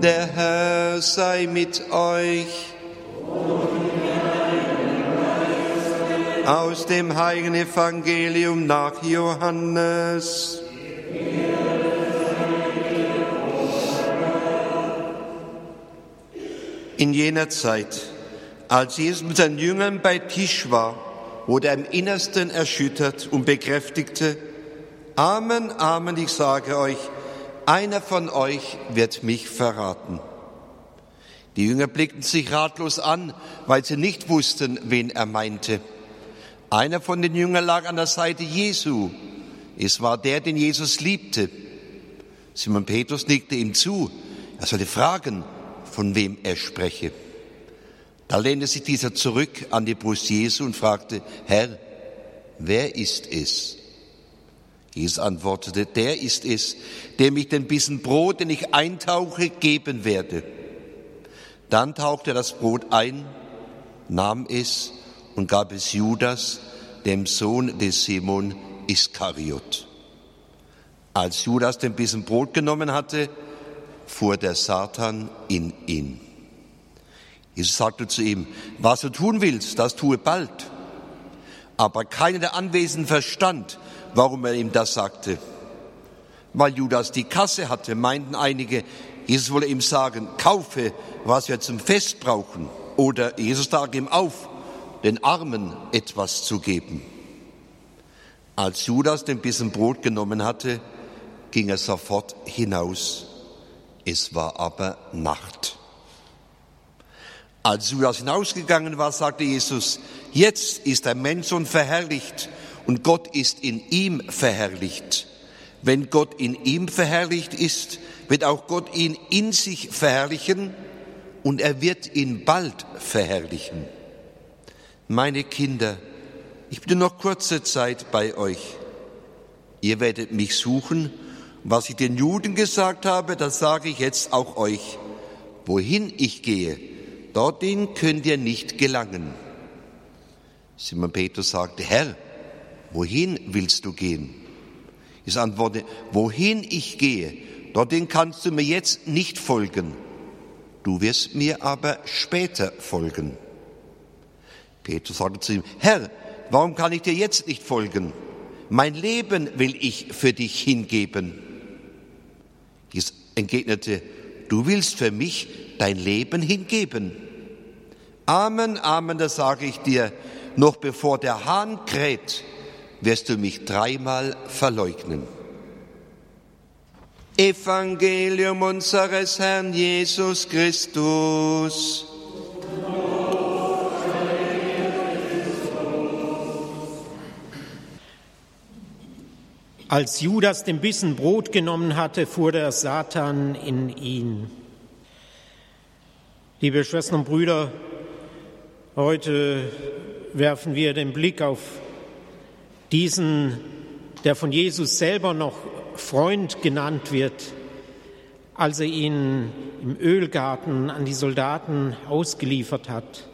Der Herr sei mit euch. Aus dem heiligen Evangelium nach Johannes. In jener Zeit, als Jesus mit seinen Jüngern bei Tisch war, wurde er im Innersten erschüttert und bekräftigte, Amen, Amen, ich sage euch, einer von euch wird mich verraten. Die Jünger blickten sich ratlos an, weil sie nicht wussten, wen er meinte. Einer von den Jüngern lag an der Seite Jesu. Es war der, den Jesus liebte. Simon Petrus nickte ihm zu. Er sollte fragen, von wem er spreche. Da lehnte sich dieser zurück an die Brust Jesu und fragte, Herr, wer ist es? Jesus antwortete, der ist es, dem ich den Bissen Brot, den ich eintauche, geben werde. Dann tauchte er das Brot ein, nahm es und gab es Judas, dem Sohn des Simon Iskariot. Als Judas den Bissen Brot genommen hatte, fuhr der Satan in ihn. Jesus sagte zu ihm, was du tun willst, das tue bald. Aber keiner der Anwesenden verstand, warum er ihm das sagte. Weil Judas die Kasse hatte, meinten einige, Jesus wolle ihm sagen, kaufe, was wir zum Fest brauchen. Oder Jesus trage ihm auf, den Armen etwas zu geben. Als Judas den Bissen Brot genommen hatte, ging er sofort hinaus. Es war aber Nacht. Als Judas hinausgegangen war, sagte Jesus, jetzt ist der Menschsohn verherrlicht und Gott ist in ihm verherrlicht. Wenn Gott in ihm verherrlicht ist, wird auch Gott ihn in sich verherrlichen und er wird ihn bald verherrlichen. Meine Kinder, ich bin noch kurze Zeit bei euch. Ihr werdet mich suchen. Was ich den Juden gesagt habe, das sage ich jetzt auch euch. Wohin ich gehe, dorthin könnt ihr nicht gelangen. Simon Petrus sagte, Herr, wohin willst du gehen? Ich antworte, wohin ich gehe, dorthin kannst du mir jetzt nicht folgen. Du wirst mir aber später folgen. Petrus sagte zu ihm, Herr, warum kann ich dir jetzt nicht folgen? Mein Leben will ich für dich hingeben. Jesus entgegnete, du willst für mich dein Leben hingeben. Amen, Amen, das sage ich dir, noch bevor der Hahn kräht, wirst du mich dreimal verleugnen. Evangelium unseres Herrn Jesus Christus. Als Judas den Bissen Brot genommen hatte, fuhr der Satan in ihn. Liebe Schwestern und Brüder, heute werfen wir den Blick auf diesen, der von Jesus selber noch Freund genannt wird, als er ihn im Ölgarten an die Soldaten ausgeliefert hat.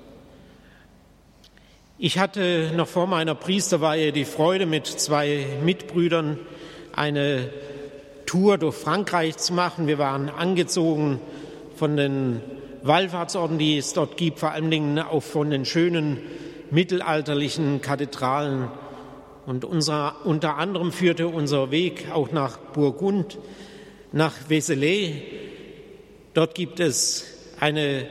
Ich hatte noch vor meiner Priesterweihe die Freude, mit zwei Mitbrüdern eine Tour durch Frankreich zu machen. Wir waren angezogen von den Wallfahrtsorten, die es dort gibt, vor allen Dingen auch von den schönen mittelalterlichen Kathedralen. Und unser, unter anderem führte unser Weg auch nach Burgund, nach Vézelay. Dort gibt es eine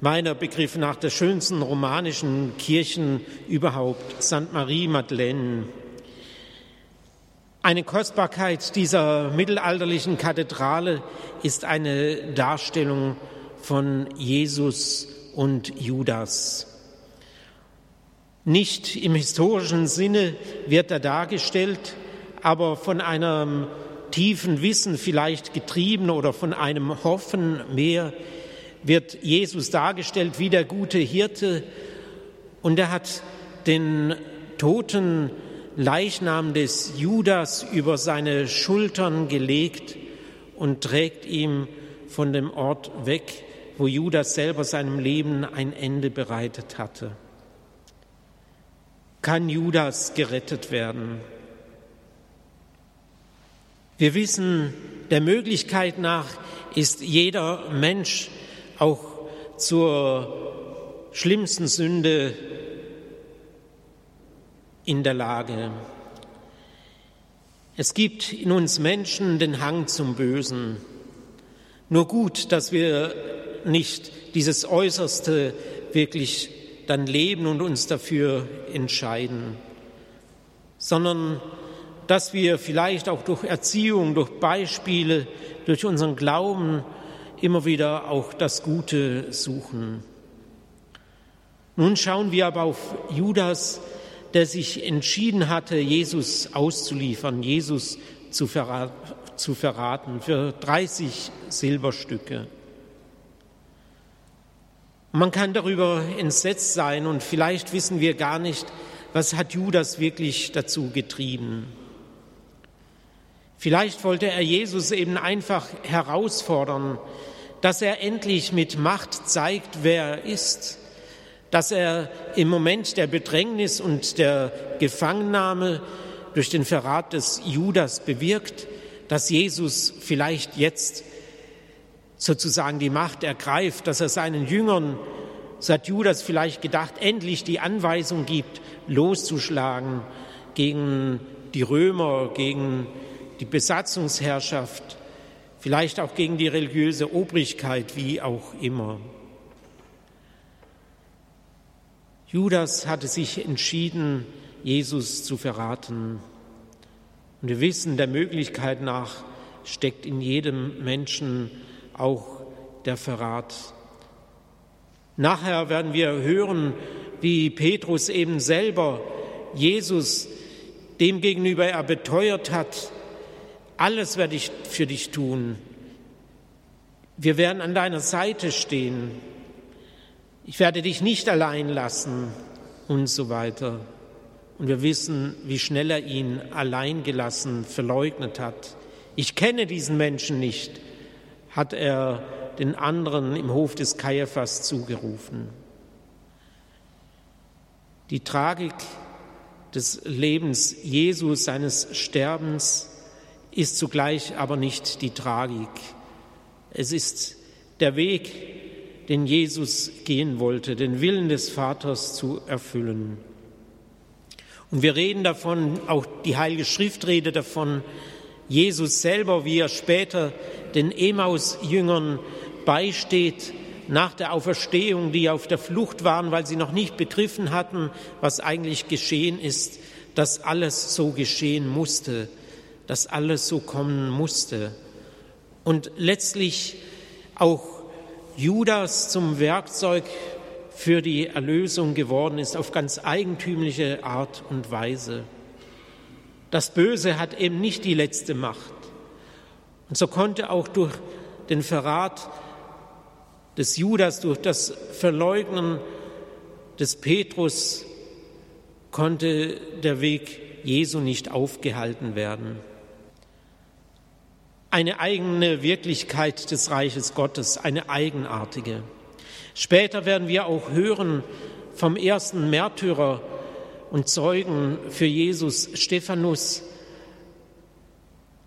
meiner Begriff nach der schönsten romanischen Kirchen überhaupt, St. Marie Madeleine. Eine Kostbarkeit dieser mittelalterlichen Kathedrale ist eine Darstellung von Jesus und Judas. Nicht im historischen Sinne wird er dargestellt, aber von einem tiefen Wissen vielleicht getrieben oder von einem Hoffen mehr wird Jesus dargestellt wie der gute Hirte und er hat den toten Leichnam des Judas über seine Schultern gelegt und trägt ihm von dem Ort weg, wo Judas selber seinem Leben ein Ende bereitet hatte. Kann Judas gerettet werden? Wir wissen, der Möglichkeit nach ist jeder Mensch auch zur schlimmsten Sünde in der Lage. Es gibt in uns Menschen den Hang zum Bösen. Nur gut, dass wir nicht dieses Äußerste wirklich dann leben und uns dafür entscheiden, sondern dass wir vielleicht auch durch Erziehung, durch Beispiele, durch unseren Glauben immer wieder auch das Gute suchen. Nun schauen wir aber auf Judas, der sich entschieden hatte, Jesus auszuliefern, Jesus zu, verraten für 30 Silberstücke. Man kann darüber entsetzt sein und vielleicht wissen wir gar nicht, was hat Judas wirklich dazu getrieben. Vielleicht wollte er Jesus eben einfach herausfordern, dass er endlich mit Macht zeigt, wer er ist, dass er im Moment der Bedrängnis und der Gefangennahme durch den Verrat des Judas bewirkt, dass Jesus vielleicht jetzt sozusagen die Macht ergreift, dass er seinen Jüngern, so hat Judas vielleicht gedacht, endlich die Anweisung gibt, loszuschlagen gegen die Römer, gegen die Besatzungsherrschaft, vielleicht auch gegen die religiöse Obrigkeit, wie auch immer. Judas hatte sich entschieden, Jesus zu verraten. Und wir wissen, der Möglichkeit nach steckt in jedem Menschen auch der Verrat. Nachher werden wir hören, wie Petrus eben selber Jesus demgegenüber er beteuert hat, alles werde ich für dich tun. Wir werden an deiner Seite stehen. Ich werde dich nicht allein lassen und so weiter. Und wir wissen, wie schnell er ihn allein gelassen, verleugnet hat. Ich kenne diesen Menschen nicht, hat er den anderen im Hof des Kaiaphas zugerufen. Die Tragik des Lebens Jesus, seines Sterbens, ist zugleich aber nicht die Tragik. Es ist der Weg, den Jesus gehen wollte, den Willen des Vaters zu erfüllen. Und wir reden davon, auch die Heilige Schrift redet davon, Jesus selber, wie er später den Emaus-Jüngern beisteht, nach der Auferstehung, die auf der Flucht waren, weil sie noch nicht begriffen hatten, was eigentlich geschehen ist, dass alles so geschehen musste dass alles so kommen musste. Und letztlich auch Judas zum Werkzeug für die Erlösung geworden ist, auf ganz eigentümliche Art und Weise. Das Böse hat eben nicht die letzte Macht. Und so konnte auch durch den Verrat des Judas, durch das Verleugnen des Petrus, konnte der Weg Jesu nicht aufgehalten werden eine eigene Wirklichkeit des Reiches Gottes, eine eigenartige. Später werden wir auch hören vom ersten Märtyrer und Zeugen für Jesus, Stephanus.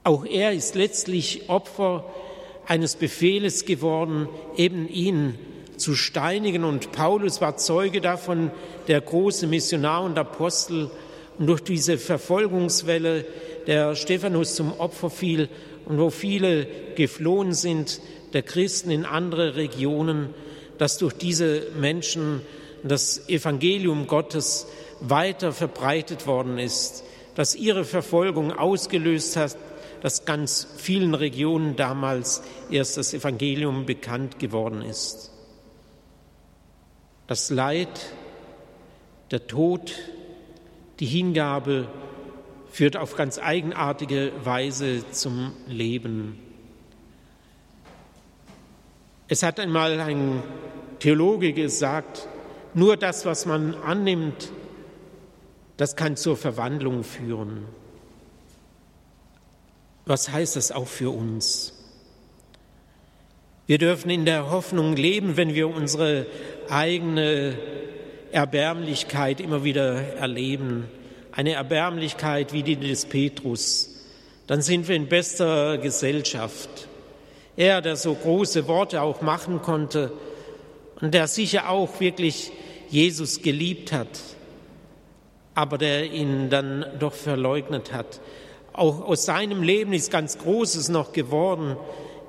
Auch er ist letztlich Opfer eines Befehles geworden, eben ihn zu steinigen. Und Paulus war Zeuge davon, der große Missionar und Apostel. Und durch diese Verfolgungswelle, der Stephanus zum Opfer fiel, und wo viele geflohen sind, der Christen in andere Regionen, dass durch diese Menschen das Evangelium Gottes weiter verbreitet worden ist, dass ihre Verfolgung ausgelöst hat, dass ganz vielen Regionen damals erst das Evangelium bekannt geworden ist. Das Leid, der Tod, die Hingabe führt auf ganz eigenartige Weise zum Leben. Es hat einmal ein Theologe gesagt, nur das, was man annimmt, das kann zur Verwandlung führen. Was heißt das auch für uns? Wir dürfen in der Hoffnung leben, wenn wir unsere eigene Erbärmlichkeit immer wieder erleben, eine Erbärmlichkeit wie die des Petrus, dann sind wir in bester Gesellschaft. Er, der so große Worte auch machen konnte und der sicher auch wirklich Jesus geliebt hat, aber der ihn dann doch verleugnet hat. Auch aus seinem Leben ist ganz Großes noch geworden.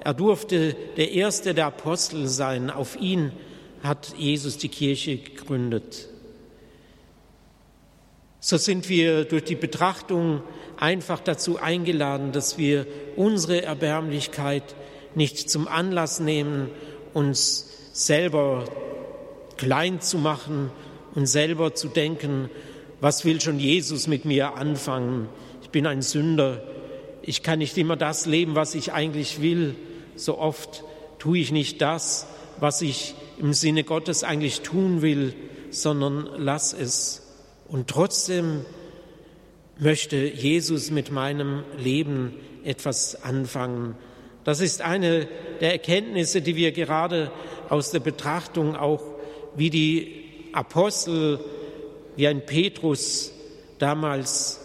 Er durfte der erste der Apostel sein. Auf ihn hat Jesus die Kirche gegründet. So sind wir durch die Betrachtung einfach dazu eingeladen, dass wir unsere Erbärmlichkeit nicht zum Anlass nehmen, uns selber klein zu machen und selber zu denken, was will schon Jesus mit mir anfangen? Ich bin ein Sünder. Ich kann nicht immer das leben, was ich eigentlich will. So oft tue ich nicht das, was ich im Sinne Gottes eigentlich tun will, sondern lass es. Und trotzdem möchte Jesus mit meinem Leben etwas anfangen. Das ist eine der Erkenntnisse, die wir gerade aus der Betrachtung auch wie die Apostel, wie ein Petrus damals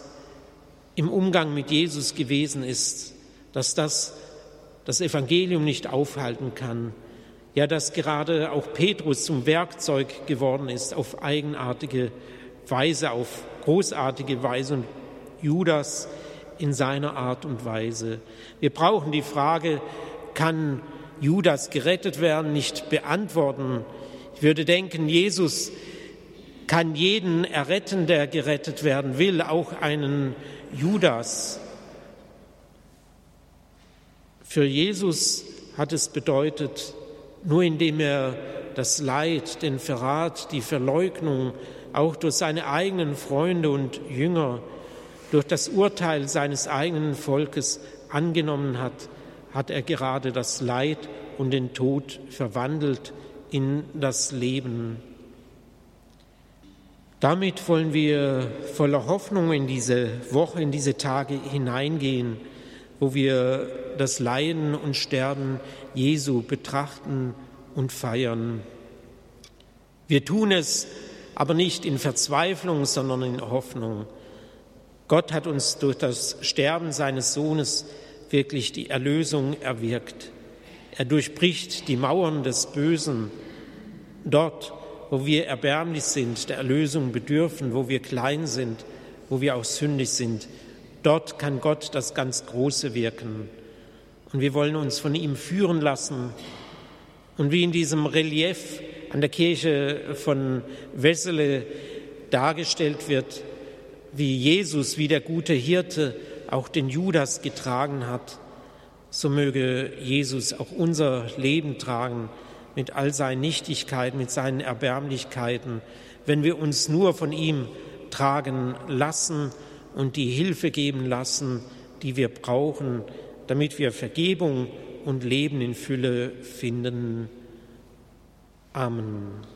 im Umgang mit Jesus gewesen ist, dass das das Evangelium nicht aufhalten kann. Ja, dass gerade auch Petrus zum Werkzeug geworden ist auf eigenartige Weise, auf großartige Weise und Judas in seiner Art und Weise. Wir brauchen die Frage, kann Judas gerettet werden, nicht beantworten. Ich würde denken, Jesus kann jeden erretten, der gerettet werden will, auch einen Judas. Für Jesus hat es bedeutet, nur indem er das Leid, den Verrat, die Verleugnung auch durch seine eigenen Freunde und Jünger, durch das Urteil seines eigenen Volkes angenommen hat, hat er gerade das Leid und den Tod verwandelt in das Leben. Damit wollen wir voller Hoffnung in diese Woche, in diese Tage hineingehen, wo wir das Leiden und Sterben Jesu betrachten und feiern. Wir tun es aber nicht in Verzweiflung, sondern in Hoffnung. Gott hat uns durch das Sterben seines Sohnes wirklich die Erlösung erwirkt. Er durchbricht die Mauern des Bösen. Dort, wo wir erbärmlich sind, der Erlösung bedürfen, wo wir klein sind, wo wir auch sündig sind, dort kann Gott das ganz Große wirken. Und wir wollen uns von ihm führen lassen. Und wie in diesem Relief an der Kirche von Wessele dargestellt wird, wie Jesus, wie der gute Hirte, auch den Judas getragen hat, so möge Jesus auch unser Leben tragen mit all seinen Nichtigkeiten, mit seinen Erbärmlichkeiten, wenn wir uns nur von ihm tragen lassen und die Hilfe geben lassen, die wir brauchen, damit wir Vergebung und Leben in Fülle finden. Amen.